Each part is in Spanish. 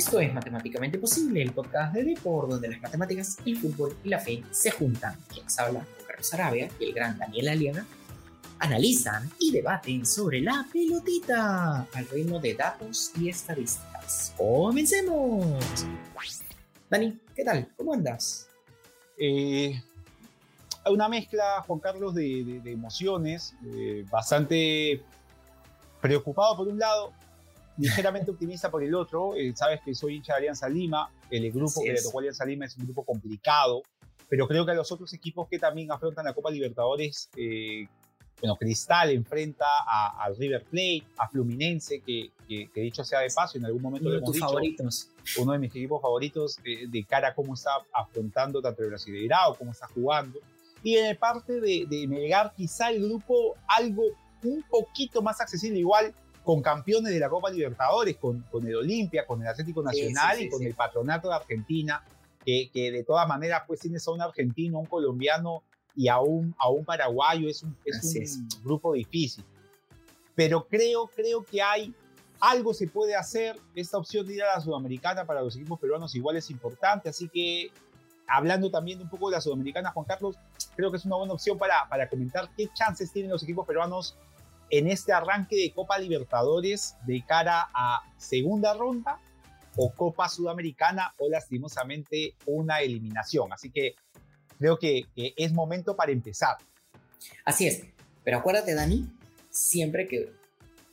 Esto es Matemáticamente Posible, el podcast de Depor, donde las matemáticas, el fútbol y la fe se juntan. Quienes habla, Carlos Arabia y el gran Daniel Aliaga, analizan y debaten sobre la pelotita al ritmo de datos y estadísticas. ¡Comencemos! Dani, ¿qué tal? ¿Cómo andas? Eh, una mezcla, Juan Carlos, de, emociones, eh, bastante preocupado por un lado, ligeramente optimista por el otro. Eh, sabes que soy hincha de Alianza Lima, el grupo que le tocó a Alianza Lima es un grupo complicado, pero creo que a los otros equipos que también afrontan la Copa Libertadores, eh, bueno, Cristal enfrenta a, River Plate, a Fluminense, que, dicho sea de paso, en algún momento uno de tus favoritos. uno de mis equipos favoritos de cara a cómo está afrontando tanto el Brasileirao, cómo está jugando. Y en el parte de, de Melgar, quizá el grupo algo un poquito más accesible, igual con campeones de la Copa Libertadores, con, con el Olimpia, con el Atlético Nacional y con el Patronato de Argentina, que, que, de todas maneras pues tienes a un argentino, un colombiano y a un, a un paraguayo, es un, es un grupo difícil. Pero creo, creo que hay algo se puede hacer, esta opción de ir a la Sudamericana para los equipos peruanos igual es importante, así que hablando también un poco de la Sudamericana, Juan Carlos, creo que es una buena opción para, para comentar qué chances tienen los equipos peruanos en este arranque de Copa Libertadores de cara a segunda ronda o Copa Sudamericana o lastimosamente una eliminación. Así que creo que, es momento para empezar. Así es, pero acuérdate Dani, siempre que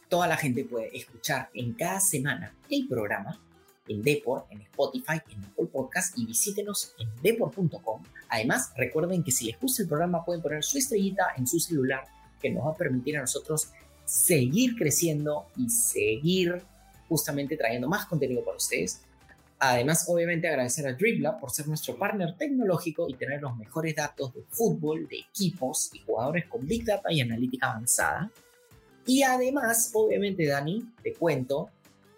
toda la gente puede escuchar en cada semana el programa, el Deport, en Spotify, en Apple Podcast y visítenos en deport.com. Además, recuerden que si les gusta el programa pueden poner su estrellita en su celular que nos va a permitir a nosotros seguir creciendo y seguir justamente trayendo más contenido para ustedes. Además, obviamente agradecer a Dribla por ser nuestro partner tecnológico y tener los mejores datos de fútbol, de equipos y jugadores con Big Data y analítica avanzada. Y además, obviamente, Dani, te cuento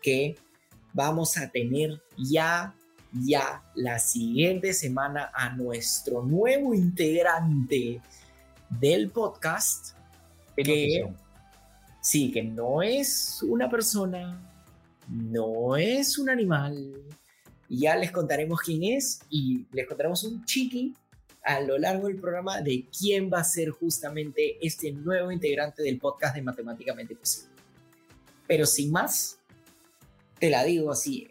que vamos a tener ya, ya la siguiente semana a nuestro nuevo integrante del podcast, que sí, que no es una persona, no es un animal. Ya les contaremos quién es y les contaremos un chiqui a lo largo del programa de quién va a ser justamente este nuevo integrante del podcast de Matemáticamente Posible. Pero sin más, te la digo así,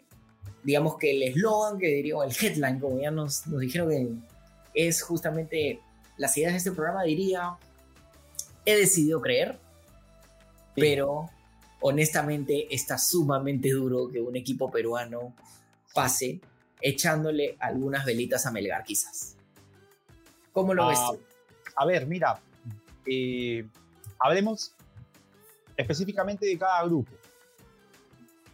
digamos que el eslogan que diría, el headline, como ya nos, nos dijeron que es justamente las ideas de este programa, diría, he decidido creer, pero honestamente está sumamente duro que un equipo peruano pase echándole algunas velitas a Melgar quizás. ¿Cómo lo ves ah, A ver, mira, eh, hablemos específicamente de cada grupo.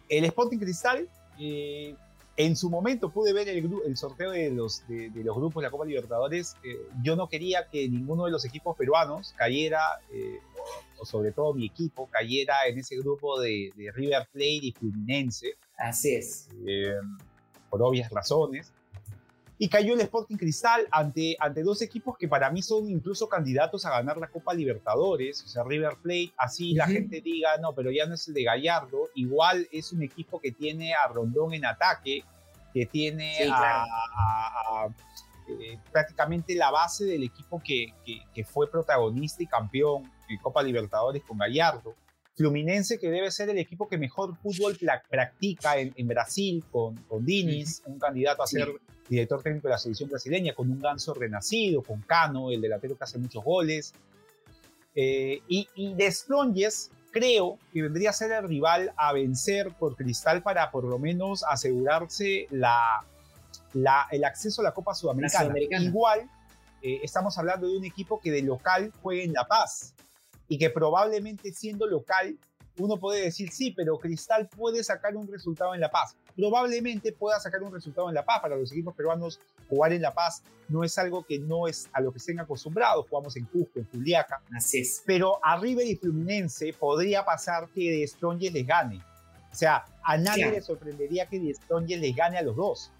El Sporting Cristal eh, en su momento pude ver el, sorteo de los, de, los grupos de la Copa Libertadores. Eh, yo no quería que ninguno de los equipos peruanos cayera, eh, o, sobre todo mi equipo, cayera en ese grupo de, River Plate y Fluminense. Así es. Eh, por obvias razones. Y cayó el Sporting Cristal ante, ante dos equipos que para mí son incluso candidatos a ganar la Copa Libertadores, o sea, River Plate, así la gente diga, no, pero ya no es el de Gallardo, igual es un equipo que tiene a Rondón en ataque, que tiene a, eh, prácticamente la base del equipo que, que, fue protagonista y campeón en Copa Libertadores con Gallardo. Fluminense, que debe ser el equipo que mejor fútbol practica en, en Brasil, con, con Diniz, un candidato a ser director técnico de la selección brasileña, con un ganso renacido, con Cano, el delantero que hace muchos goles. Eh, y, y de Strongest, creo que vendría a ser el rival a vencer por Cristal para por lo menos asegurarse la, la el acceso a la Copa Sudamericana. Igual, eh, estamos hablando de un equipo que de local juega en La Paz y que probablemente siendo local uno puede decir, sí, pero Cristal puede sacar un resultado en La Paz. Probablemente pueda sacar un resultado en La Paz. Para los equipos peruanos, jugar en La Paz no es algo que no es a lo que estén acostumbrados. Jugamos en Cusco, en Juliaca. Así es. Pero a River y Fluminense podría pasar que De Strongest les gane. O sea, a nadie le sorprendería que De Strongest les gane a los dos.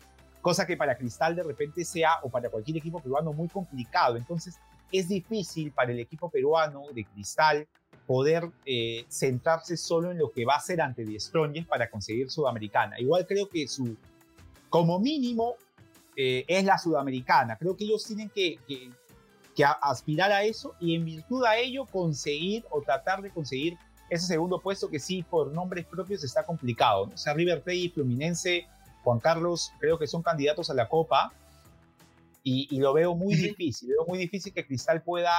Cosa que para Cristal de repente sea, o para cualquier equipo peruano, muy complicado. Entonces, es difícil para el equipo peruano de Cristal poder eh, centrarse solo en lo que va a hacer ante Die Strongest para conseguir Sudamericana. Igual creo que su, como mínimo, eh, es la Sudamericana. Creo que ellos tienen que, que, aspirar a eso y en virtud a ello conseguir o tratar de conseguir ese segundo puesto que sí, por nombres propios está complicado. O sea, River Plate y Fluminense, Juan Carlos, creo que son candidatos a la Copa y, y lo veo muy difícil. Veo muy difícil que Cristal pueda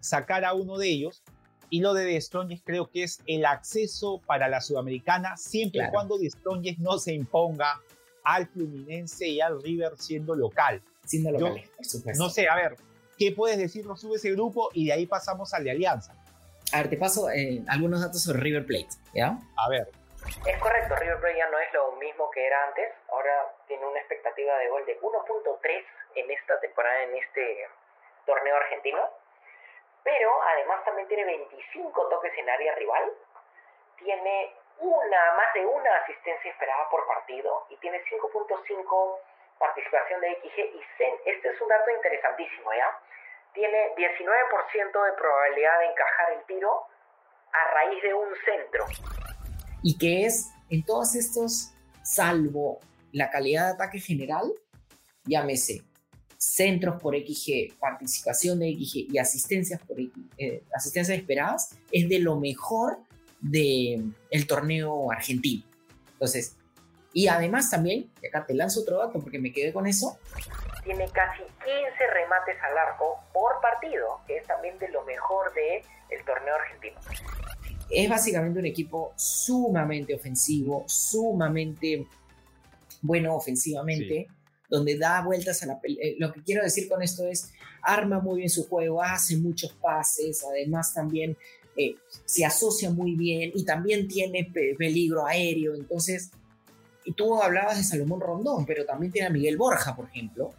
sacar a uno de ellos y lo de The Strongest creo que es el acceso para la Sudamericana, siempre y cuando The Strongest no se imponga al Fluminense y al River siendo local. Siendo locales, por supuesto. No sé, a ver, ¿qué puedes decirnos sobre ese grupo? Y de ahí pasamos al de Alianza. A ver, te paso eh, algunos datos sobre River Plate, ¿ya? A ver. Es correcto, River Plate ya no es lo mismo que era antes. Ahora tiene una expectativa de gol de 1.3 en esta temporada, en este torneo argentino pero además también tiene 25 toques en área rival, tiene una, más de una asistencia esperada por partido y tiene 5.5 participación de XG y este es un dato interesantísimo, ¿ya? Tiene 19% de probabilidad de encajar el tiro a raíz de un centro. Y que es, en todos estos, salvo la calidad de ataque general, llámese centros por XG, participación de XG y asistencias, por eh, asistencias esperadas, es de lo mejor del el torneo argentino. Entonces, y además también, y acá te lanzo otro dato porque me quedé con eso. Tiene casi 15 remates al arco por partido, que es también de lo mejor del el torneo argentino. Es básicamente un equipo sumamente ofensivo, sumamente bueno ofensivamente donde da vueltas a la pelota. Eh, lo que quiero decir con esto es, arma muy bien su juego, hace muchos pases, además también eh, se asocia muy bien y también tiene peligro aéreo. Entonces, y tú hablabas de Salomón Rondón, pero también tiene a Miguel Borja, por ejemplo.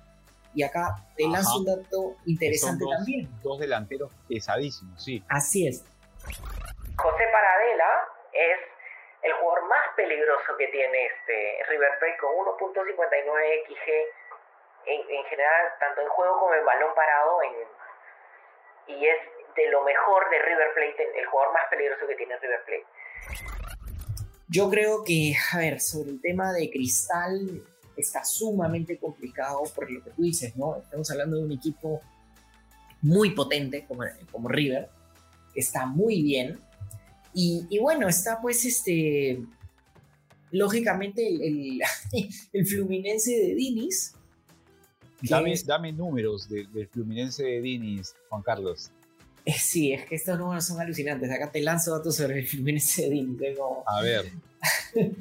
Y acá te lanzo un dato interesante también. Dos delanteros pesadísimos, sí. Así es. José Paradela es el jugador más peligroso que tiene este River Plate con 1.59 XG en, general, tanto en juego como en balón parado, y es de lo mejor de River Plate, el jugador más peligroso que tiene River Plate. Yo creo que, a ver, sobre el tema de Cristal está sumamente complicado por lo que tú dices, ¿no? Estamos hablando de un equipo muy potente como, como River, está muy bien, y, bueno, está pues este, lógicamente el, el, Fluminense de Dinis. Dame, dame números del Fluminense de Dinis, Juan Carlos. Eh, sí, es que estos números son alucinantes. Acá te lanzo datos sobre el Fluminense de Dinis. A ver.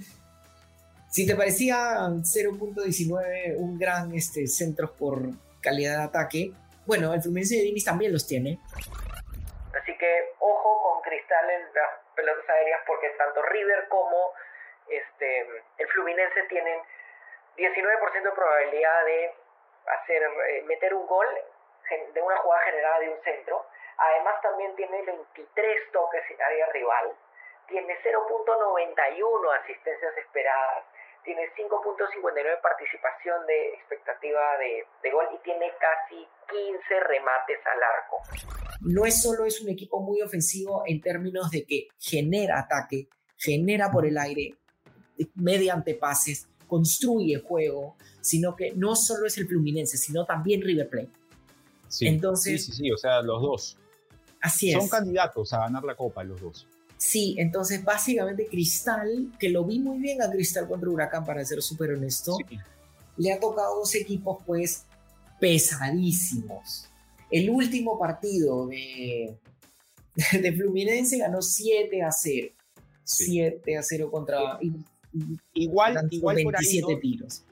si te parecía 0.19 un gran este, centros por calidad de ataque, bueno, el Fluminense de Dinis también los tiene. Así que ojo con Cristal en pelotas aéreas porque tanto River como este, el Fluminense tienen 19% de probabilidad de hacer eh, meter un gol de una jugada generada de un centro. Además también tiene 23 toques en área rival, tiene 0.91 asistencias esperadas, tiene 5.59 participación de expectativa de, de, gol y tiene casi 15 remates al arco no es solo es un equipo muy ofensivo en términos de que genera ataque, genera por el aire, mediante pases, construye juego, sino que no solo es el Fluminense, sino también River Plate. Sí, Entonces, sí, sí, sí, o sea, los dos. Así es. Son candidatos a ganar la Copa, los dos. Sí, entonces básicamente Cristal, que lo vi muy bien a Cristal contra Huracán, para ser súper honesto, le ha tocado dos equipos pues pesadísimos. El último partido de, de Fluminense ganó 7 a 0. 7 a 0 contra. igual, igual 27 tiros.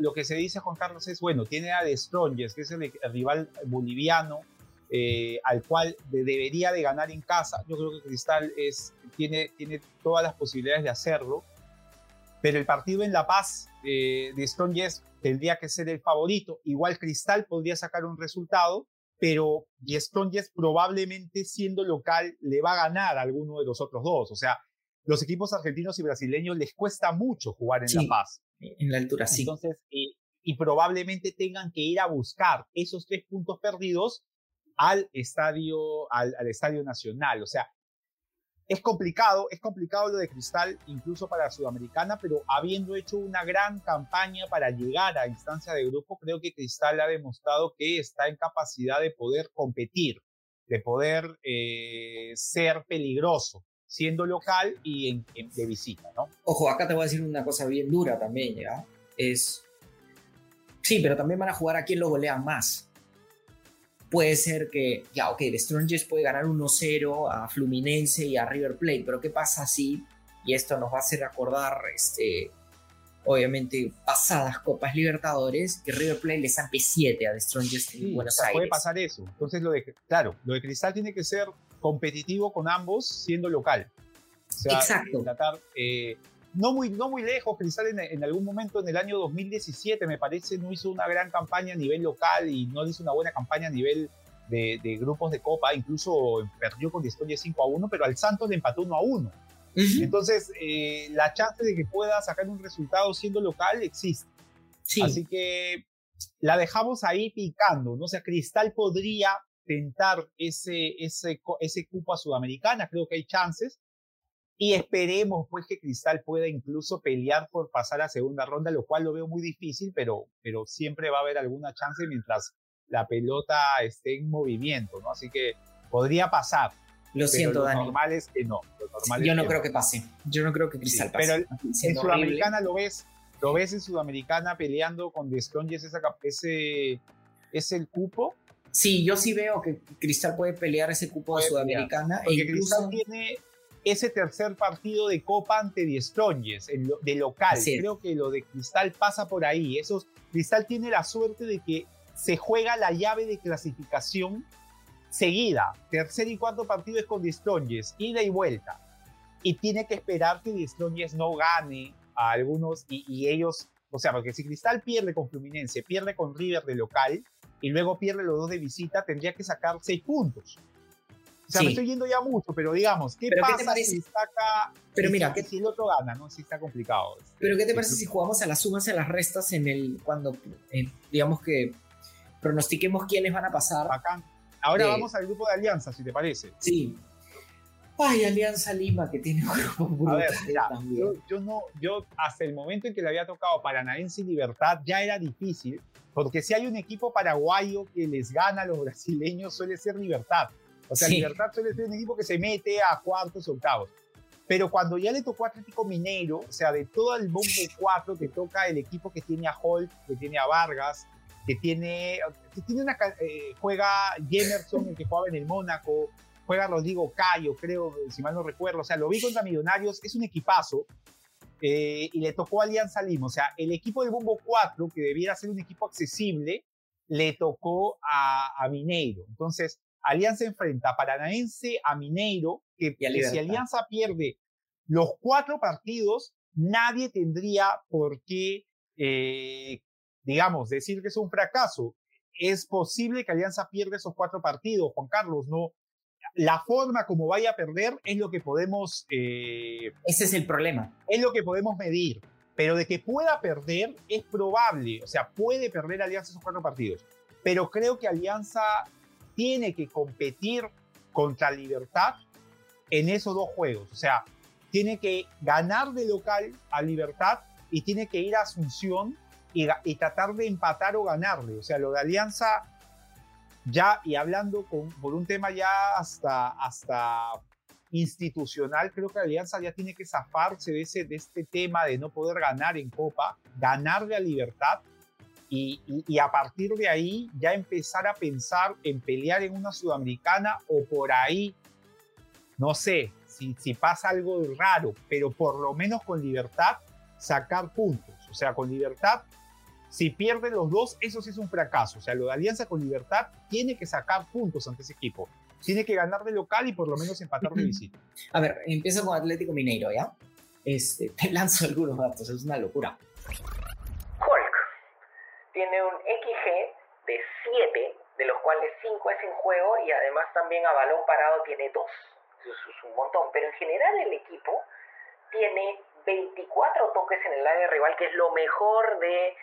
Lo, que se dice, Juan Carlos, es bueno, tiene a De Strongest, que es el, rival boliviano, eh, al cual debería de ganar en casa. Yo creo que Cristal es, tiene, tiene todas las posibilidades de hacerlo. Pero el partido en La Paz eh, de Strongest tendría que ser el favorito. Igual Cristal podría sacar un resultado pero Die probablemente siendo local le va a ganar a alguno de los otros dos. O sea, los equipos argentinos y brasileños les cuesta mucho jugar en La Paz. En la altura, sí. Entonces, y, probablemente tengan que ir a buscar esos tres puntos perdidos al estadio, al, estadio nacional. O sea, es complicado, es complicado lo de Cristal, incluso para Sudamericana, pero habiendo hecho una gran campaña para llegar a instancia de grupo, creo que Cristal ha demostrado que está en capacidad de poder competir, de poder eh, ser peligroso, siendo local y en, de visita, ¿no? Ojo, acá te voy a decir una cosa bien dura también. Es... Sí, pero también van a jugar a quien lo golean más puede ser que, ya, ok, The Strongest puede ganar 1-0 a Fluminense y a River Plate, pero ¿qué pasa si, y esto nos va a hacer acordar, este, obviamente, pasadas Copas Libertadores, que River Plate le zampe 7 a The Strongest en Buenos Aires? Puede pasar eso. Entonces, lo de, claro, lo de Cristal tiene que ser competitivo con ambos siendo local. Exacto. Tratar, eh, no muy, no muy lejos, Cristal en, en, algún momento en el año 2017, me parece, no hizo una gran campaña a nivel local y no hizo una buena campaña a nivel de, de grupos de Copa, incluso perdió con Distoria 5 a 1, pero al Santos le empató 1 a 1. Entonces, eh, la chance de que pueda sacar un resultado siendo local existe. Sí. Así que la dejamos ahí picando, ¿no? O sea, Cristal podría tentar ese, ese, ese cupo a Sudamericana, creo que hay chances, y esperemos pues que Cristal pueda incluso pelear por pasar a segunda ronda, lo cual lo veo muy difícil, pero, pero siempre va a haber alguna chance mientras la pelota esté en movimiento, ¿no? Así que podría pasar. Lo siento, lo normal es que no. Yo no creo que pase. Yo no creo que Cristal pase. Pero en Sudamericana lo ves, lo ves en Sudamericana peleando con The ese, ese es el cupo. Sí, yo sí veo que Cristal puede pelear ese cupo de Sudamericana. Porque e Cristal tiene ese tercer partido de Copa ante Die Strongest, de local. Creo que lo de Cristal pasa por ahí. Esos, Cristal tiene la suerte de que se juega la llave de clasificación seguida. Tercer y cuarto partido es con Die Strongest, ida y vuelta. Y tiene que esperar que Die Strongest no gane a algunos y, y ellos, o sea, porque si Cristal pierde con Fluminense, pierde con River de local y luego pierde los dos de visita, tendría que sacar seis puntos. O sea, me estoy yendo ya mucho, pero digamos, ¿qué pasa si saca. Pero mira, que si el otro gana, ¿no? Si está complicado. Pero ¿qué te parece si jugamos a las sumas y a las restas en el. cuando, eh, digamos que pronostiquemos quiénes van a pasar? Acá. Ahora vamos al grupo de Alianza, si te parece. Sí. Ay, Alianza Lima, que tiene un grupo A ver, mira, yo, yo, no, yo hasta el momento en que le había tocado Paranaense y Libertad ya era difícil, porque si hay un equipo paraguayo que les gana a los brasileños suele ser Libertad. O sea, Libertad suele ser un equipo que se mete a cuartos o octavos. Pero cuando ya le tocó a Atlético Mineiro, o sea, de todo el bombo 4 que toca el equipo que tiene a Holt, que tiene a Vargas, que tiene, que tiene una, eh, juega Jemerson, el que jugaba en el Mónaco, juega Rodrigo Cayo, creo, si mal no recuerdo, o sea, lo vi contra Millonarios, es un equipazo, eh, y le tocó a Alianza Lima, o sea, el equipo del Bombo 4, que debiera ser un equipo accesible, le tocó a, a Mineiro. Entonces, Alianza enfrenta a Paranaense, a Mineiro, que, si Alianza pierde los cuatro partidos, nadie tendría por qué, eh, digamos, decir que es un fracaso. Es posible que Alianza pierda esos cuatro partidos, Juan Carlos, no. La forma como vaya a perder es lo que podemos... Eh, Ese es el problema. Es lo que podemos medir. Pero de que pueda perder es probable. O sea, puede perder Alianza esos cuatro partidos. Pero creo que Alianza tiene que competir contra Libertad en esos dos juegos. O sea, tiene que ganar de local a Libertad y tiene que ir a Asunción y, tratar de empatar o ganarle. O sea, lo de Alianza, ya y hablando con, por un tema ya hasta, hasta institucional, creo que Alianza ya tiene que zafarse de, ese, de este tema de no poder ganar en Copa, ganarle a Libertad y, a partir de ahí ya empezar a pensar en pelear en una sudamericana o por ahí, no sé, si, si pasa algo raro, pero por lo menos con libertad sacar puntos. O sea, con libertad, si pierden los dos, eso sí es un fracaso. O sea, lo de Alianza con libertad tiene que sacar puntos ante ese equipo. Tiene que ganar de local y por lo menos empatar de visita. A ver, empiezo con Atlético Mineiro, ¿ya? Este, te lanzo algunos datos, es una locura tiene un XG de 7, de los cuales 5 es en juego y además también a balón parado tiene 2. Eso es un montón, pero en general el equipo tiene 24 toques en el área rival, que es lo mejor de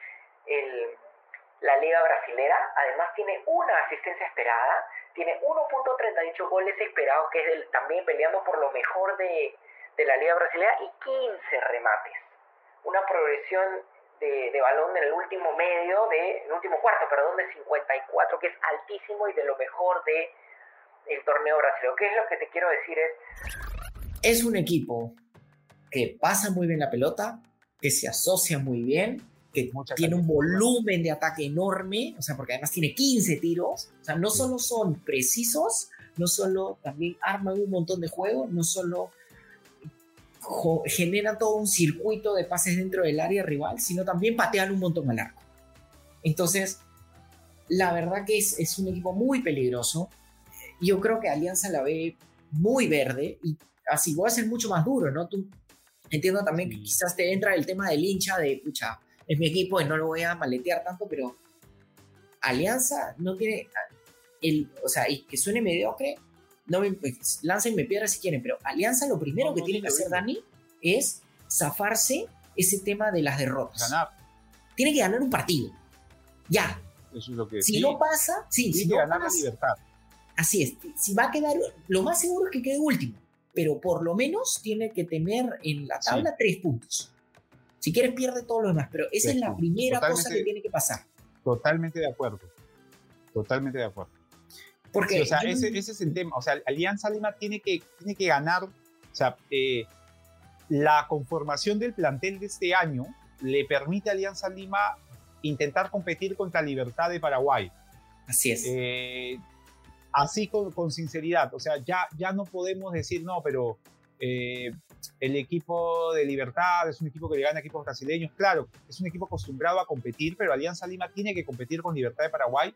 la liga brasilera. Además tiene una asistencia esperada, tiene 1.38 goles esperados, que es también peleando por lo mejor de, de la Liga Brasileña, y 15 remates. Una progresión de, de, balón en el último medio, de, el último cuarto, perdón, de 54, que es altísimo y de lo mejor de el torneo brasileño. ¿Qué es lo que te quiero decir? Es, es un equipo que pasa muy bien la pelota, que se asocia muy bien, que tiene un volumen de ataque enorme, o sea, porque además tiene 15 tiros, o sea, no solo son precisos, no solo también arman un montón de juego, no solo generan todo un circuito de pases dentro del área rival, sino también patean un montón al arco. Entonces, la verdad que es, es un equipo muy peligroso. Yo creo que Alianza la ve muy verde y así voy a ser mucho más duro, ¿no? Tú entiendo también que quizás te entra el tema del hincha de, pucha, es mi equipo y no lo voy a maletear tanto, pero Alianza no tiene el, o sea, y que suene mediocre, no me, pues, láncenme piedras si quieren, pero Alianza lo primero que tiene que hacer Dani es zafarse ese tema de las derrotas. Ganar. Tiene que ganar un partido. Ya. Eso es lo que Si no pasa, sí, tiene si que no ganar pasa, la libertad. Así es. Si va a quedar, lo más seguro es que quede último, pero por lo menos tiene que tener en la tabla tres puntos. Si quieres, pierde todo lo demás, pero esa Tres es la puntos. primera cosa que tiene que pasar. Totalmente de acuerdo. Totalmente de acuerdo. Porque Sí, o sea, ese, ese es el tema. O sea, Alianza Lima tiene que, tiene que ganar. O sea, eh, la conformación del plantel de este año le permite a Alianza Lima intentar competir contra Libertad de Paraguay. así es. Eh, así con, con sinceridad. O sea, ya, ya no podemos decir, no, pero eh, el equipo de Libertad es un equipo que le gana a equipos brasileños. Claro, es un equipo acostumbrado a competir, pero Alianza Lima tiene que competir con Libertad de Paraguay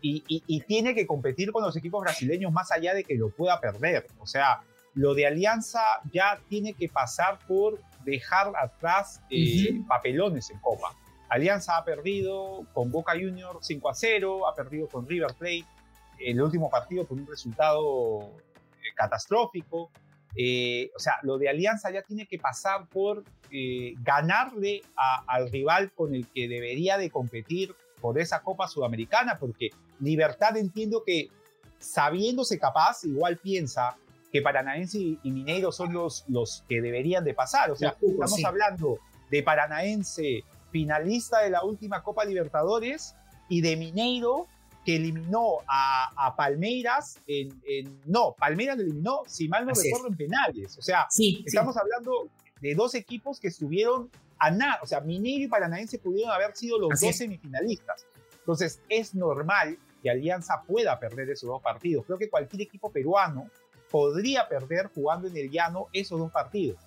y, y- y tiene que competir con los equipos brasileños más allá de que lo pueda perder. O sea, lo de Alianza ya tiene que pasar por dejar atrás eh, Ujú. papelones en Copa. Alianza ha perdido con Boca Juniors 5 a 0, ha perdido con River Plate el último partido con un resultado eh, catastrófico. Eh, o sea, lo de Alianza ya tiene que pasar por eh, ganarle a- al rival con el que debería de competir por esa Copa Sudamericana, porque Libertad entiendo que sabiéndose capaz, igual piensa que Paranaense y, y Mineiro son los, los que deberían de pasar. O sea, estamos sí. hablando de Paranaense finalista de la última Copa Libertadores y de Mineiro que eliminó a, a Palmeiras en, en- No, Palmeiras lo eliminó, si mal no Así es. recuerdo, en penales. O sea, sí. estamos hablando de dos equipos que estuvieron a nada. O sea, Mineiro y Paranaense pudieron haber sido los Así dos es. semifinalistas. Entonces, es normal que Alianza pueda perder esos dos partidos. Creo que cualquier equipo peruano podría perder jugando en el llano esos dos partidos.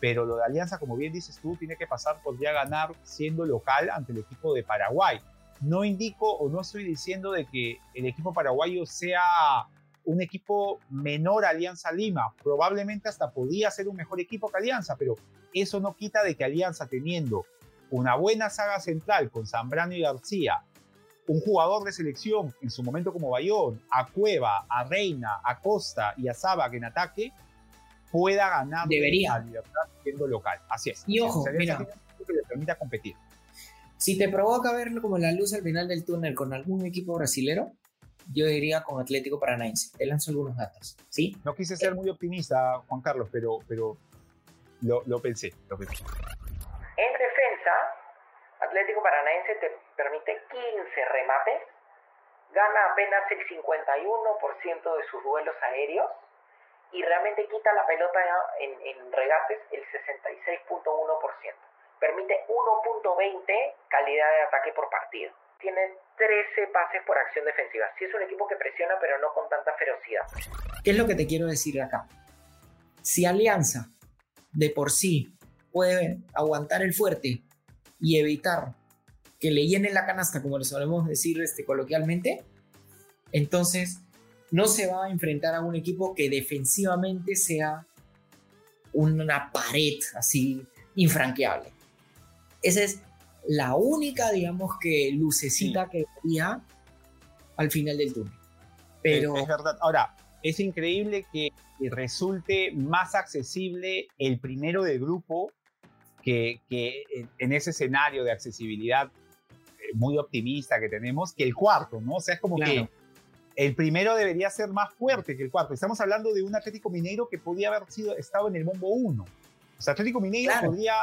Pero lo de Alianza, como bien dices tú, tiene que pasar por ya ganar siendo local ante el equipo de Paraguay. No indico o no estoy diciendo de que el equipo paraguayo sea un equipo menor a Alianza Lima. Probablemente hasta podría ser un mejor equipo que Alianza, pero eso no quita de que Alianza teniendo una buena saga central con Zambrano y García, un jugador de selección en su momento como Bayón, a Cueva, a Reina, a Costa y a Sabac en ataque, pueda ganar Debería. a Libertad siendo local. Así es. Y ojo, mira. que le permita competir. Si te provoca verlo como la luz al final del túnel con algún equipo brasilero, yo diría con Atlético Paranaense. Te lanzo algunos datos, ¿sí? No quise ser muy optimista, Juan Carlos, pero, pero lo, lo pensé, lo pensé. En defensa, Atlético Paranaense te permite 15 remates, gana apenas el 51% de sus duelos aéreos y realmente quita la pelota en, regates el 66.1%. Permite 1.20 calidad de ataque por partido. Tiene 13 pases por acción defensiva. Sí es un equipo que presiona, pero no con tanta ferocidad. ¿Qué es lo que te quiero decir acá? Si Alianza de por sí puede aguantar el fuerte y evitar que le llenen la canasta, como lo solemos decir este, coloquialmente, entonces no se va a enfrentar a un equipo que defensivamente sea una pared así infranqueable. Esa es la única, digamos, que lucecita que veía al final del túnel. Pero Es, es verdad. Ahora, es increíble que resulte más accesible el primero de grupo que, que en- ese escenario de accesibilidad eh, muy optimista que tenemos que el cuarto, ¿no? O sea, es como Claro. que el primero debería ser más fuerte que el cuarto. Estamos hablando de un Atlético Mineiro que podía haber sido, estado en el bombo 1. O sea, Atlético Mineiro podría,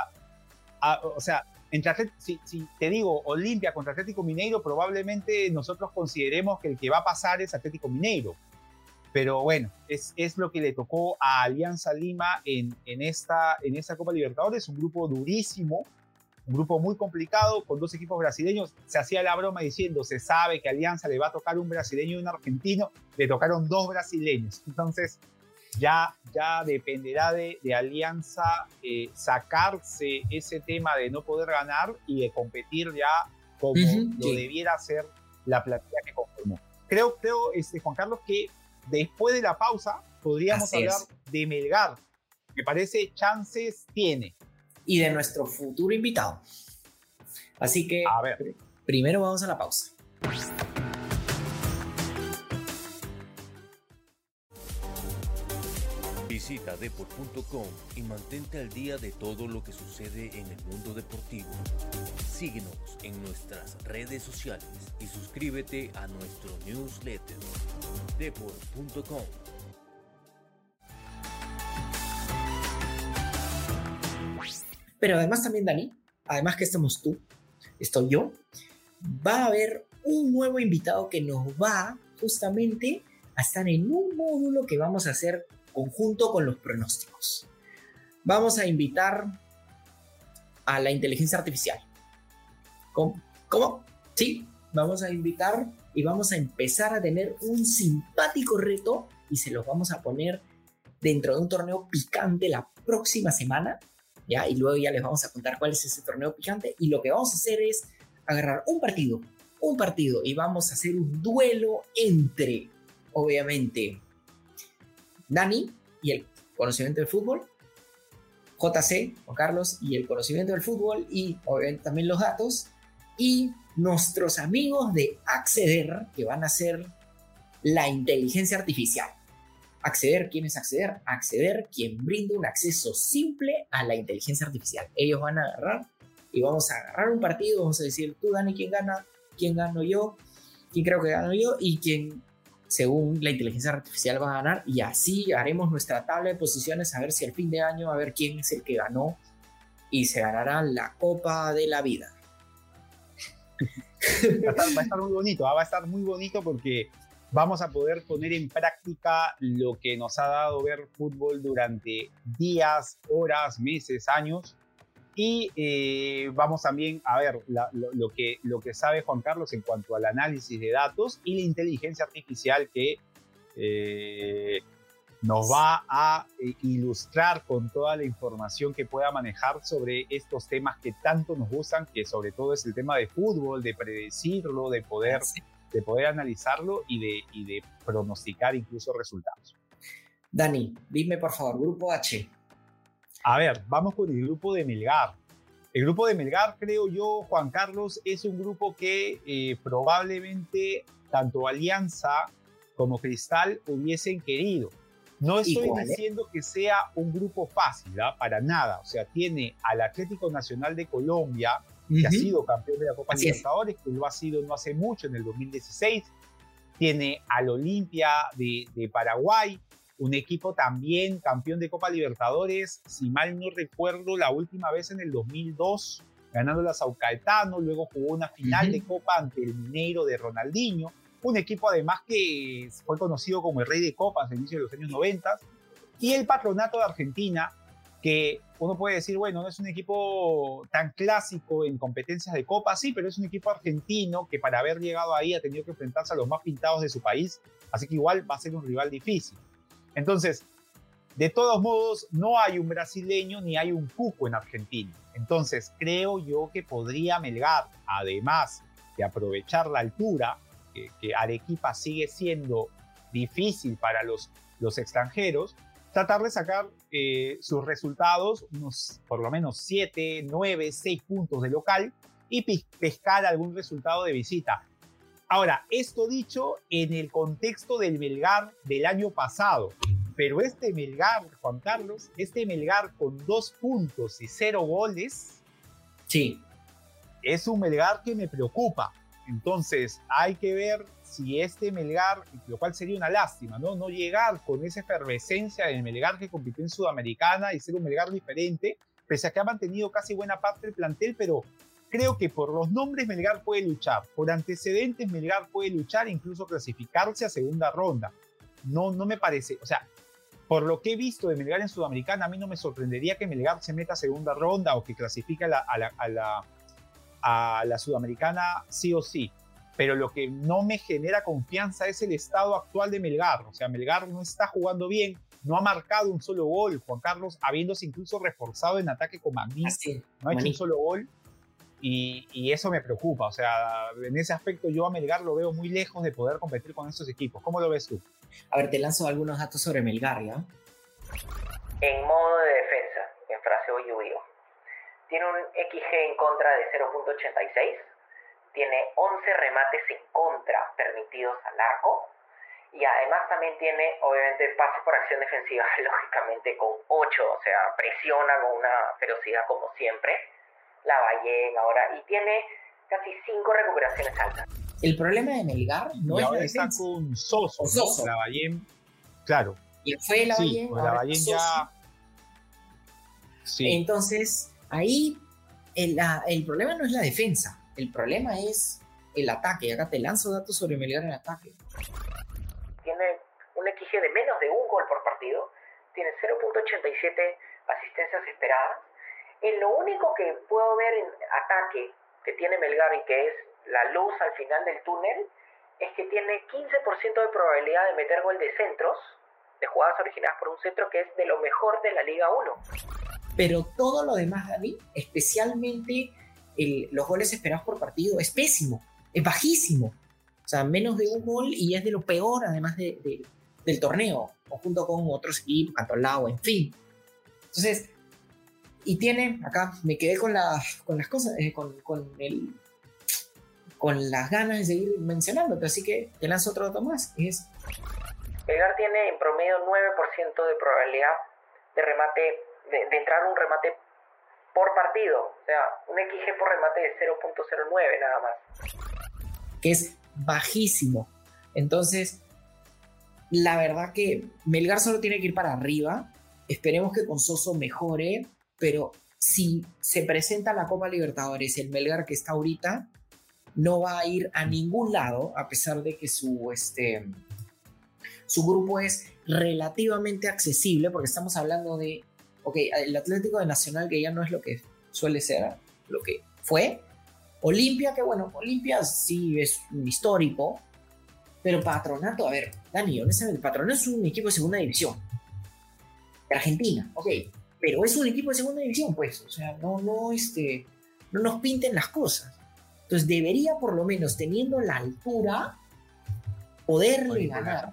o sea, entre, si, si, te digo Olimpia contra Atlético Mineiro, probablemente nosotros consideremos que el que va a pasar es Atlético Mineiro. Pero bueno, es, es lo que le tocó a Alianza Lima en, en, esta, en esta Copa Libertadores, un grupo durísimo, un grupo muy complicado con dos equipos brasileños. Se hacía la broma diciendo, se sabe que Alianza le va a tocar un brasileño y un argentino, le tocaron dos brasileños. Entonces, ya, ya dependerá de, de Alianza eh, sacarse ese tema de no poder ganar y de competir ya como lo debiera ser la plantilla que conformó. Creo, creo este, Juan Carlos, que después de la pausa podríamos hablar de Melgar. Me parece chances tiene y de nuestro futuro invitado. Así que a ver. primero vamos a la pausa. Visita deport.com y mantente al día de todo lo que sucede en el mundo deportivo. Síguenos en nuestras redes sociales y suscríbete a nuestro newsletter deport.com. Pero además también, Dani, además que estamos tú, estoy yo, va a haber un nuevo invitado que nos va justamente a estar en un módulo que vamos a hacer conjunto con los pronósticos. Vamos a invitar a la inteligencia artificial. ¿Cómo? Sí, vamos a invitar y vamos a empezar a tener un simpático reto y se los vamos a poner dentro de un torneo picante la próxima semana ¿ya? Y luego ya les vamos a contar cuál es ese torneo picante. Y lo que vamos a hacer es agarrar un partido, un partido, y vamos a hacer un duelo entre, obviamente, Dani y el conocimiento del fútbol, JC, Juan Carlos, y el conocimiento del fútbol, y obviamente también los datos, y nuestros amigos de Acceder, que van a ser la inteligencia artificial. Acceder, ¿quién es acceder? Acceder, quien brinda un acceso simple a la inteligencia artificial. Ellos van a agarrar y vamos a agarrar un partido, vamos a decir, tú Dani, ¿quién gana? ¿Quién gano yo? ¿Quién creo que gano yo? Y quién, según la inteligencia artificial, va a ganar. Y así haremos nuestra tabla de posiciones a ver si al fin de año, a ver quién es el que ganó y se ganará la Copa de la Vida. Va a estar, muy bonito, ¿ah? va a estar muy bonito porque vamos a poder poner en práctica lo que nos ha dado ver fútbol durante días, horas, meses, años. Y eh, vamos también a ver lo, que, lo que sabe Juan Carlos en cuanto al análisis de datos y la inteligencia artificial que eh, nos va a eh, ilustrar con toda la información que pueda manejar sobre estos temas que tanto nos gustan, que sobre todo es el tema de fútbol, de predecirlo, de poder de poder analizarlo y de, y de pronosticar incluso resultados. Dani, dime por favor, grupo H. A ver, vamos con el grupo de Melgar. El grupo de Melgar, creo yo, Juan Carlos, es un grupo que eh, probablemente tanto Alianza como Cristal hubiesen querido. No estoy diciendo que sea un grupo fácil, ¿ah? para nada. O sea, tiene al Atlético Nacional de Colombia, que ha sido campeón de la Copa Libertadores, que lo ha sido no hace mucho, en el 2016. Tiene al Olimpia de, de, Paraguay, un equipo también campeón de Copa Libertadores, si mal no recuerdo, la última vez en el 2002, ganando la Saucaltano, luego jugó una final de Copa ante el Mineiro de Ronaldinho, un equipo además que fue conocido como el Rey de Copas a inicio de los años 90, y el Patronato de Argentina, que uno puede decir, bueno, no es un equipo tan clásico en competencias de Copa, sí, pero es un equipo argentino que para haber llegado ahí ha tenido que enfrentarse a los más pintados de su país, así que igual va a ser un rival difícil. Entonces, de todos modos, no hay un brasileño ni hay un cuco en Argentina. Entonces, creo yo que podría Melgar, además de aprovechar la altura, que, que Arequipa sigue siendo difícil para los, los extranjeros, tratar de sacar eh, sus resultados, unos por lo menos 7, 9, 6 puntos de local y pescar algún resultado de visita. Ahora, esto dicho en el contexto del Melgar del año pasado, pero este Melgar, Juan Carlos, este Melgar con dos puntos y cero goles, sí. es un Melgar que me preocupa, Entonces, hay que ver si este Melgar, lo cual sería una lástima, ¿no? No llegar con esa efervescencia del Melgar que compitió en Sudamericana y ser un Melgar diferente, pese a que ha mantenido casi buena parte del plantel, pero creo que por los nombres Melgar puede luchar, por antecedentes Melgar puede luchar, incluso clasificarse a segunda ronda. No, no me parece, o sea, por lo que he visto de Melgar en Sudamericana, a mí no me sorprendería que Melgar se meta a segunda ronda o que clasifique a la, a la, a la, Sudamericana sí o sí. Pero lo que no me genera confianza es el estado actual de Melgar. O sea, Melgar no está jugando bien, no ha marcado un solo gol. Juan Carlos, habiéndose incluso reforzado en ataque con Magni, no ha hecho un solo gol. Y, y, eso me preocupa. O sea, en ese aspecto yo a Melgar lo veo muy lejos de poder competir con estos equipos. ¿Cómo lo ves tú? A ver, te lanzo algunos datos sobre Melgar, ¿ya? En modo de defensa, en frase yu Tiene un XG en contra de 0.86. Tiene 11 remates en contra permitidos al arco. Y además también tiene, obviamente, pases por acción defensiva, lógicamente con 8. O sea, presiona con una ferocidad como siempre. La Ballén ahora. Y tiene casi 5 recuperaciones altas. El problema de Melgar no es la defensa. está con Soso, Soso. La Ballén, claro. Y fue la sí, Ballén, la Ballén ya... Sí. Entonces, ahí el, el, problema no es la defensa, el problema es el ataque. Acá te lanzo datos sobre Melgar en ataque. Tiene un XG de menos de un gol por partido, tiene 0.87 asistencias esperadas. En lo único que puedo ver en ataque que tiene Melgar y que es la luz al final del túnel es que tiene 15% de probabilidad de meter gol de centros, de jugadas originadas por un centro que es de lo mejor de la Liga 1. Pero todo lo demás, David, especialmente los goles esperados por partido, es pésimo, es bajísimo. O sea, menos de un gol y es de lo peor, además de, del torneo, junto con otros equipos, Cantolao, en fin. Entonces, y tiene, acá me quedé con, la, con las cosas, eh, con, con el con las ganas de seguir mencionándote. Así que te lanzo otro dato más. Es... Melgar tiene en promedio 9% de probabilidad de remate, de, entrar un remate por partido. O sea, un XG por remate de 0.09 nada más. Que es bajísimo. Entonces, la verdad que Melgar solo tiene que ir para arriba. Esperemos que con Soso mejore, pero si se presenta la Copa Libertadores, el Melgar que está ahorita, no va a ir a ningún lado, a pesar de que su, este, su grupo es relativamente accesible, porque estamos hablando de, ok, el Atlético de Nacional, que ya no es lo que suele ser, lo que fue. Olimpia, que bueno, Olimpia sí es un histórico, pero Patronato, a ver, Dani, honestamente, Patronato es un equipo de segunda división. De Argentina, ok, pero es un equipo de segunda división, pues, o sea, no, no, este, no nos pinten las cosas. Entonces debería por lo menos teniendo la altura poderle ganar.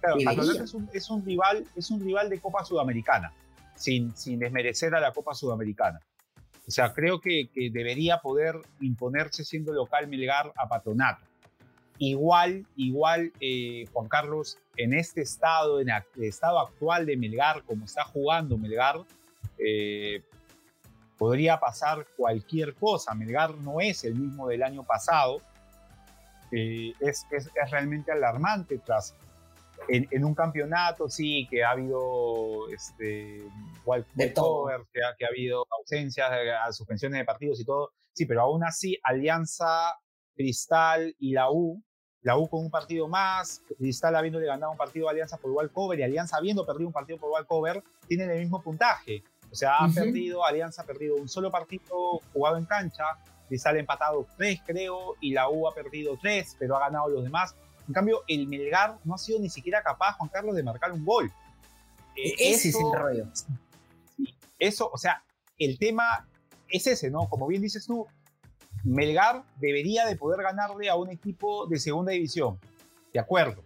Claro, es un, es un, rival, es un rival de Copa Sudamericana, sin, desmerecer a la Copa Sudamericana. O sea, creo que, que debería poder imponerse siendo local Melgar a Patronato. Igual, igual, eh, Juan Carlos, en este estado, en el estado actual de Melgar, como está jugando Melgar, eh, podría pasar cualquier cosa. Melgar no es el mismo del año pasado. Eh, es, es, realmente alarmante tras en, un campeonato, sí, que ha habido este, cover, que, ha, que ha habido ausencias, eh, suspensiones de partidos y todo. Sí, pero aún así, Alianza, Cristal y la U, la U con un partido más, Cristal habiéndole ganado un partido a Alianza por cover y Alianza habiendo perdido un partido por cover tienen el mismo puntaje. O sea, ha perdido, Alianza ha perdido un solo partido jugado en cancha, sale empatado tres, creo, y la U ha perdido tres, pero ha ganado los demás. En cambio, el Melgar no ha sido ni siquiera capaz, Juan Carlos, de marcar un gol. E-, ese es el rollo. Eso, o sea, el tema es ese, ¿no? Como bien dices tú, Melgar debería de poder ganarle a un equipo de segunda división, de acuerdo.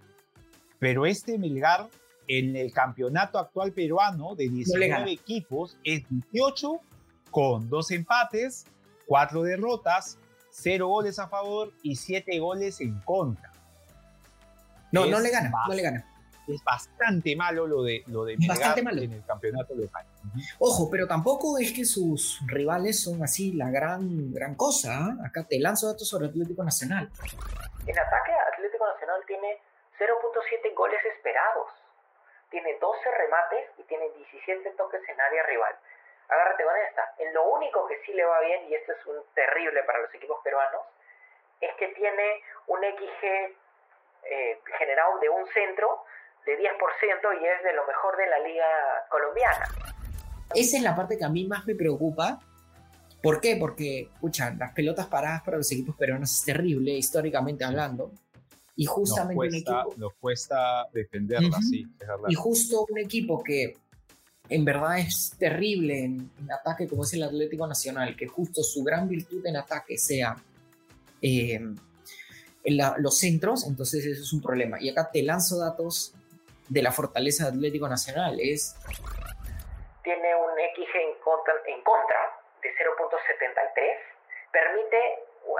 Pero este Melgar en el campeonato actual peruano de 19 equipos es 18 con dos empates, cuatro derrotas, cero goles a favor y siete goles en contra. No, no le gana, no le gana. Es bastante malo lo de, lo de en el campeonato local. Ojo, pero tampoco es que sus rivales son así la gran, gran cosa. ¿ah? Acá te lanzo datos sobre Atlético Nacional. En ataque, Atlético Nacional tiene 0.7 goles esperados. Tiene 12 remates y tiene 17 toques en área rival. Agárrate con esta. En lo único que sí le va bien, y esto es un terrible para los equipos peruanos, es que tiene un XG eh, generado de un centro de 10% y es de lo mejor de la liga colombiana. Esa es la parte que a mí más me preocupa. ¿Por qué? Porque, escuchan, las pelotas paradas para los equipos peruanos es terrible, históricamente hablando. Y justamente nos cuesta, un equipo. Nos cuesta defenderla, sí, es verdad. Y justo un equipo que en verdad es terrible en, en, ataque, como es el Atlético Nacional, que justo su gran virtud en ataque sea eh, la, los centros, entonces eso es un problema. Y acá te lanzo datos de la fortaleza de Atlético Nacional. Es tiene un XG en contra, en contra de 0.73, permite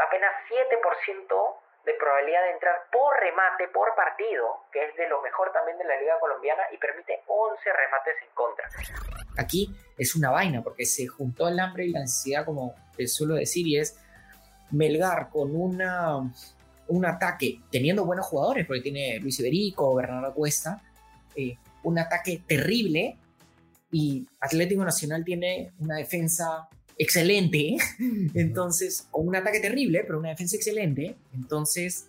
apenas 7% de probabilidad de entrar por remate por partido, que es de lo mejor también de la liga colombiana, y permite 11 remates en contra. Aquí es una vaina, porque se juntó el hambre y la necesidad, como te suelo decir, y es Melgar con una, un ataque, teniendo buenos jugadores, porque tiene Luis Iberico, Bernardo Cuesta, eh, un ataque terrible, y Atlético Nacional tiene una defensa excelente, entonces, o un ataque terrible, pero una defensa excelente, entonces,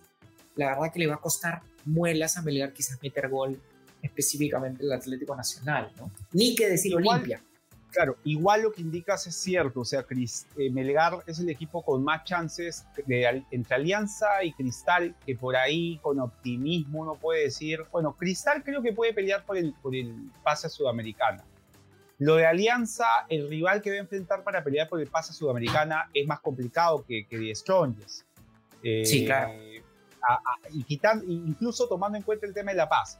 la verdad que le va a costar muelas a Melgar quizás meter gol específicamente el Atlético Nacional, ¿no? Ni que decir Olimpia. Claro, igual lo que indicas es cierto, o sea, Chris, eh, Melgar es el equipo con más chances de, entre Alianza y Cristal, que por ahí con optimismo uno puede decir, bueno, Cristal creo que puede pelear por el, por el pase a Sudamericana. Lo de Alianza, el rival que va a enfrentar para pelear por el pase a Sudamericana es más complicado que, que de Strongest. Eh, sí, claro. A, a, y quitando, incluso tomando en cuenta el tema de La Paz.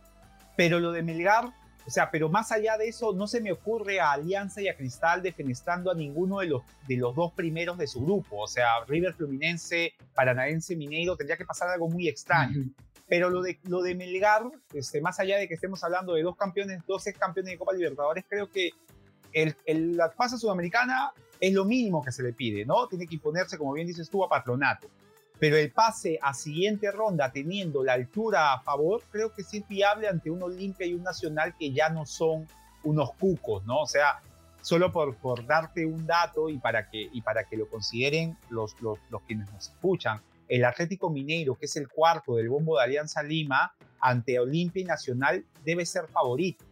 Pero lo de Melgar, o sea, pero más allá de eso, no se me ocurre a Alianza y a Cristal defenestrando a ninguno de los, de los dos primeros de su grupo. O sea, River Fluminense, Paranaense, Mineiro, tendría que pasar algo muy extraño. Uh -huh. Pero lo de, lo de Melgar, este, más allá de que estemos hablando de dos campeones, dos ex campeones de Copa Libertadores, creo que el, el, la pasa sudamericana es lo mínimo que se le pide, ¿no? Tiene que imponerse, como bien dices tú, a patronato. Pero el pase a siguiente ronda teniendo la altura a favor, creo que sí es viable ante un Olimpia y un Nacional que ya no son unos cucos, ¿no? O sea, solo por, por darte un dato y para que, y para que lo consideren los, los, los quienes nos escuchan, el Atlético Mineiro, que es el cuarto del bombo de Alianza Lima, ante Olimpia y Nacional, debe ser favorito.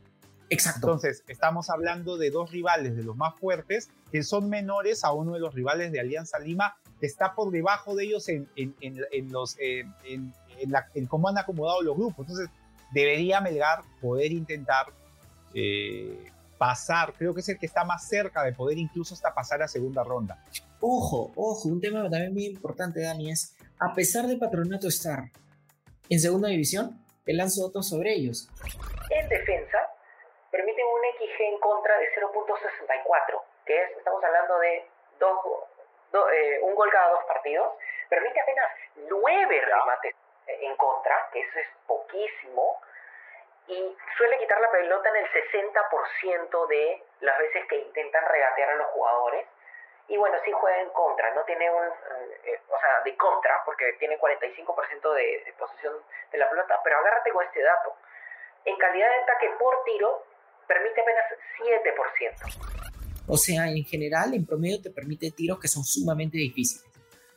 Exacto. Entonces, estamos hablando de dos rivales de los más fuertes que son menores a uno de los rivales de Alianza Lima, que está por debajo de ellos en, en, en, en los, en, la, en, cómo han acomodado los grupos. Entonces, debería Melgar poder intentar eh, pasar, creo que es el que está más cerca de poder incluso hasta pasar a segunda ronda. Ojo, ojo, un tema también muy importante, Dani, es a pesar de Patronato estar en segunda división, te lanzo datos sobre ellos. En defensa, permiten un XG en contra de 0.64, que es, estamos hablando de dos, do, eh, un gol cada dos partidos, permite apenas nueve remates en contra, que eso es poquísimo, y suele quitar la pelota en el 60% de las veces que intentan regatear a los jugadores. Y bueno, sí juega en contra, no tiene un, eh, o sea, de contra, porque tiene 45% de, de posesión de la pelota, pero agárrate con este dato. En calidad de ataque por tiro, permite apenas 7%. O sea, en general, en promedio te permite tiros que son sumamente difíciles.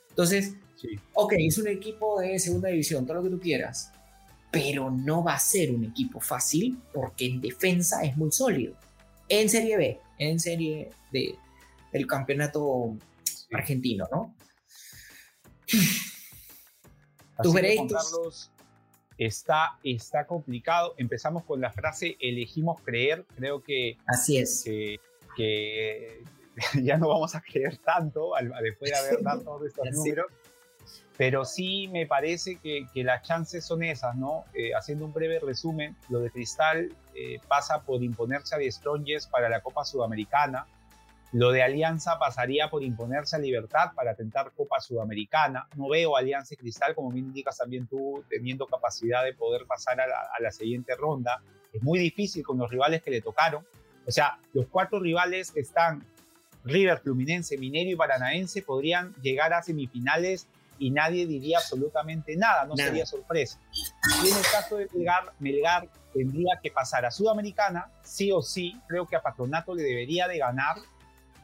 Entonces, sí. ok, es un equipo de segunda división, todo lo que tú quieras, pero no va a ser un equipo fácil porque en defensa es muy sólido. En Serie B, en Serie de, del campeonato sí. argentino, ¿no? ¿Tus veredictos? Está, está complicado. Empezamos con la frase elegimos creer. Creo que. Así es. Que, que ya no vamos a creer tanto al, después de haber dado todos estos números. Pero sí me parece que, que, las chances son esas, ¿no? Eh, haciendo un breve resumen, lo de Cristal eh, pasa por imponerse a The Strongest para la Copa Sudamericana. Lo de Alianza pasaría por imponerse a Libertad para tentar Copa Sudamericana. No veo Alianza y Cristal, como me indicas también tú, teniendo capacidad de poder pasar a la, a la siguiente ronda. Es muy difícil con los rivales que le tocaron. O sea, los cuatro rivales que están River, Fluminense, Minero y Paranaense podrían llegar a semifinales y nadie diría absolutamente nada, no sería sorpresa. Y en el caso de Melgar, Melgar tendría que pasar a Sudamericana, sí o sí, creo que a Patronato le debería de ganar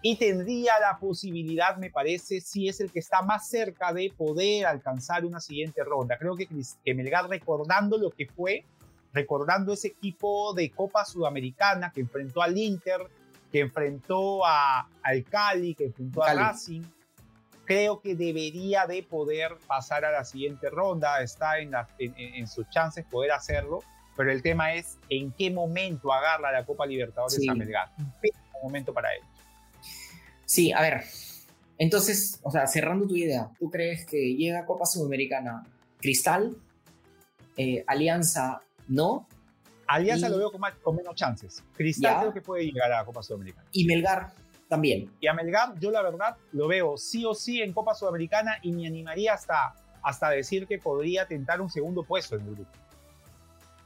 y tendría la posibilidad, me parece, si es el que está más cerca de poder alcanzar una siguiente ronda. Creo que, que Melgar recordando lo que fue, recordando ese equipo de Copa Sudamericana que enfrentó al Inter, que enfrentó a, al Cali, que enfrentó a Racing, creo que debería de poder pasar a la siguiente ronda, está en, en, sus chances poder hacerlo, pero el tema es en qué momento agarra la Copa Libertadores a Melgar. ¿Qué momento para él? Sí, a ver, entonces, o sea, cerrando tu idea, ¿tú crees que llega Copa Sudamericana Cristal, eh, Alianza no? Alianza lo veo con, menos chances. Cristal creo que puede llegar a Copa Sudamericana. Y Melgar también. Y a Melgar, yo la verdad lo veo sí o sí en Copa Sudamericana y me animaría hasta, hasta decir que podría tentar un segundo puesto en el grupo.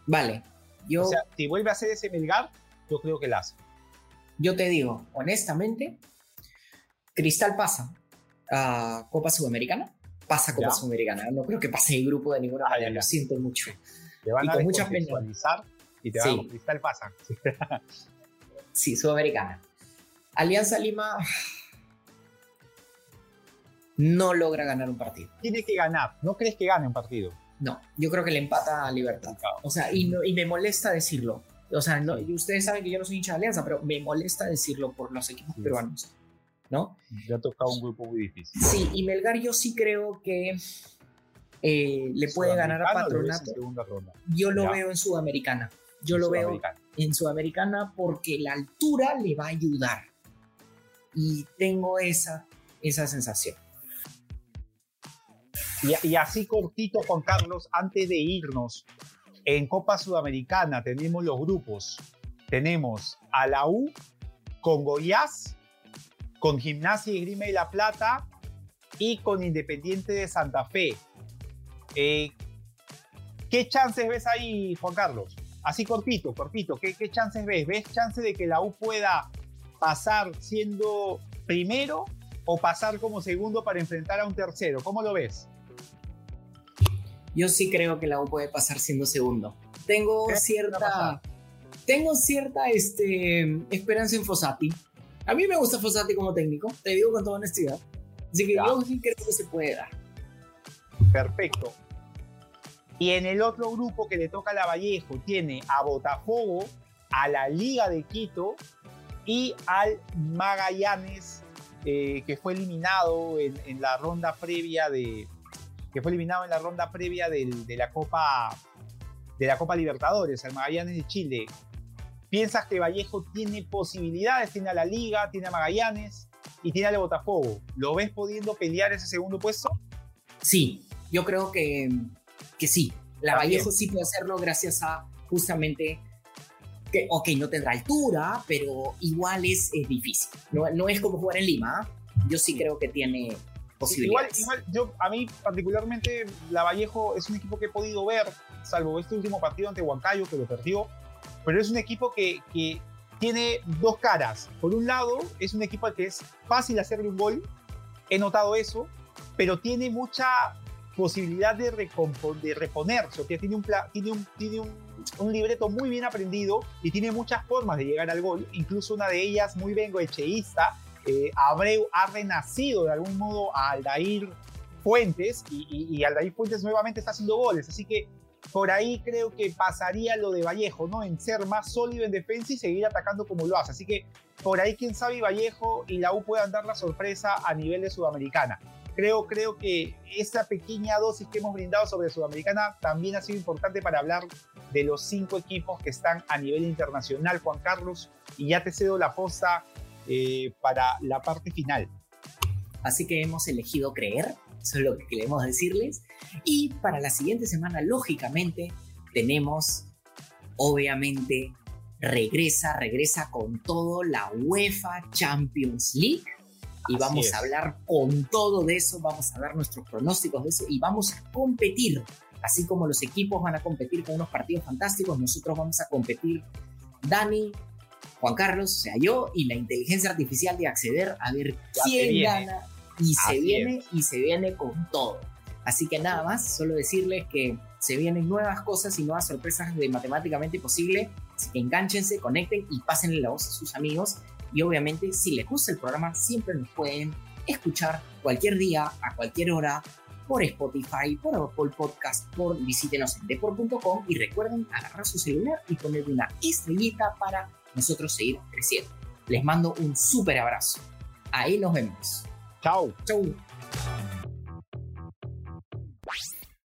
Vale. Yo, o sea, si vuelve a hacer ese Melgar, yo creo que la hace. Yo te digo, honestamente, Cristal pasa a Copa Sudamericana. Pasa Copa Sudamericana. No creo que pase el grupo de ninguna ah, manera. Lo siento mucho. Te van y a con y te van, Cristal pasa. sí, Sudamericana. Alianza Lima no logra ganar un partido. Tiene que ganar. ¿No crees que gane un partido? No, yo creo que le empata a Libertad. O sea, y, y me molesta decirlo. O sea, no, ustedes saben que yo no soy hincha de Alianza, pero me molesta decirlo por los equipos peruanos. ¿No? Ya ha tocado un grupo muy difícil. Sí, y Melgar yo sí creo que eh, le puede ganar a Patronato. Yo lo veo en Sudamericana. Yo lo veo en Sudamericana porque la altura le va a ayudar y tengo esa, esa sensación. Y, así cortito, Juan Carlos, antes de irnos, en Copa Sudamericana tenemos los grupos. Tenemos a la U con Goiás, con Gimnasia y Grima y La Plata y con Independiente de Santa Fe. Eh, ¿Qué chances ves ahí, Juan Carlos? Así cortito, cortito. ¿Qué, ¿Qué chances ves? ¿Ves chances de que la U pueda pasar siendo primero o pasar como segundo para enfrentar a un tercero? ¿Cómo lo ves? Yo sí creo que la U puede pasar siendo segundo. Tengo cierta, tengo cierta este, esperanza en Fossati. A mí me gusta Fossati como técnico, te digo con toda honestidad. Así que yo sí creo que se puede dar. Perfecto. Y en el otro grupo que le toca a la Vallejo tiene a Botafogo, a la Liga de Quito y al Magallanes, eh, que fue eliminado en, la ronda previa de que fue eliminado en la ronda previa de la Copa de la Copa Libertadores, al Magallanes de Chile. ¿Piensas que Vallejo tiene posibilidades? Tiene a la Liga, tiene a Magallanes y tiene al Botafogo. ¿Lo ves pudiendo pelear ese segundo puesto? Sí, yo creo que, que sí. La Vallejo sí puede hacerlo gracias a justamente que, ok, no tendrá altura, pero igual es, difícil. No, no, es como jugar en Lima. ¿ah? Yo sí creo que tiene posibilidades. Igual, igual yo, a mí particularmente, la Vallejo es un equipo que he podido ver, salvo este último partido ante Huancayo, que lo perdió, pero es un equipo que, que tiene dos caras. Por un lado, es un equipo al que es fácil hacerle un gol, he notado eso, pero tiene mucha posibilidad de, de reponerse, o sea, tiene un, tiene un, tiene un un libreto muy bien aprendido y tiene muchas formas de llegar al gol, incluso una de ellas muy bengoecheísta. Eh, Abreu ha renacido de algún modo a Aldair Fuentes y, y, Aldair Fuentes nuevamente está haciendo goles, así que por ahí creo que pasaría lo de Vallejo, ¿no? En ser más sólido en defensa y seguir atacando como lo hace. Así que por ahí, quién sabe, Vallejo y la U puedan dar la sorpresa a nivel de Sudamericana creo, creo que esa pequeña dosis que hemos brindado sobre Sudamericana también ha sido importante para hablar de los cinco equipos que están a nivel internacional, Juan Carlos, y ya te cedo la posta eh, para la parte final. Así que hemos elegido creer, eso es lo que queremos decirles, y para la siguiente semana, lógicamente, tenemos, obviamente, regresa, regresa con todo la UEFA Champions League. Y vamos a hablar con todo de eso, vamos a dar nuestros pronósticos de eso y vamos a competir. Así como los equipos van a competir con unos partidos fantásticos, nosotros vamos a competir, Dani, Juan Carlos, o sea, yo y la inteligencia artificial de acceder a ver quién gana y se viene y se viene con todo. Así que nada más, solo decirles que se vienen nuevas cosas y nuevas sorpresas de matemáticamente posible. Así que enganchense, conecten y pásenle la voz a sus amigos. Y obviamente, si les gusta el programa, siempre nos pueden escuchar cualquier día, a cualquier hora, por Spotify, por Apple Podcast, por visítenos en deport.com y recuerden agarrar su celular y ponerle una estrellita para nosotros seguir creciendo. Les mando un súper abrazo. Ahí nos vemos. Chao. Chao.